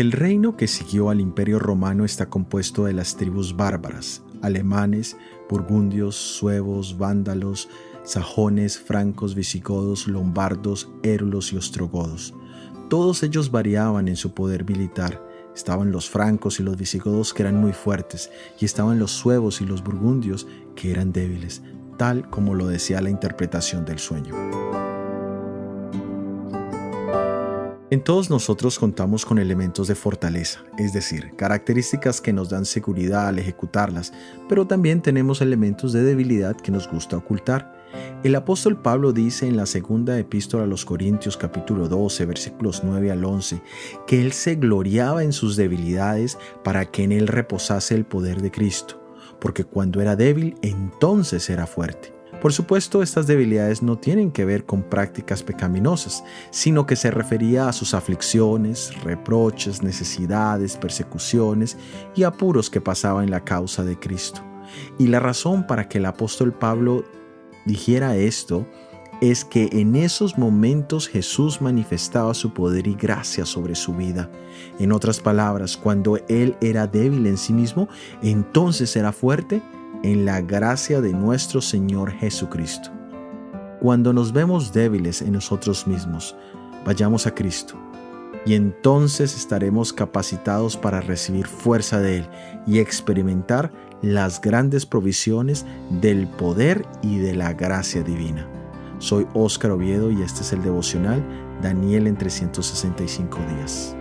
El reino que siguió al imperio romano está compuesto de las tribus bárbaras, alemanes, burgundios, suevos, vándalos, sajones, francos, visigodos, lombardos, érulos y ostrogodos. Todos ellos variaban en su poder militar. Estaban los francos y los visigodos que eran muy fuertes, y estaban los suevos y los burgundios que eran débiles, tal como lo decía la interpretación del sueño. En todos nosotros contamos con elementos de fortaleza, es decir, características que nos dan seguridad al ejecutarlas, pero también tenemos elementos de debilidad que nos gusta ocultar. El apóstol Pablo dice en la segunda epístola a los Corintios capítulo 12 versículos 9 al 11 que él se gloriaba en sus debilidades para que en él reposase el poder de Cristo, porque cuando era débil entonces era fuerte. Por supuesto, estas debilidades no tienen que ver con prácticas pecaminosas, sino que se refería a sus aflicciones, reproches, necesidades, persecuciones y apuros que pasaba en la causa de Cristo. Y la razón para que el apóstol Pablo dijera esto es que en esos momentos Jesús manifestaba su poder y gracia sobre su vida. En otras palabras, cuando Él era débil en sí mismo, entonces era fuerte en la gracia de nuestro Señor Jesucristo. Cuando nos vemos débiles en nosotros mismos, vayamos a Cristo y entonces estaremos capacitados para recibir fuerza de Él y experimentar las grandes provisiones del poder y de la gracia divina. Soy Óscar Oviedo y este es el devocional Daniel en 365 días.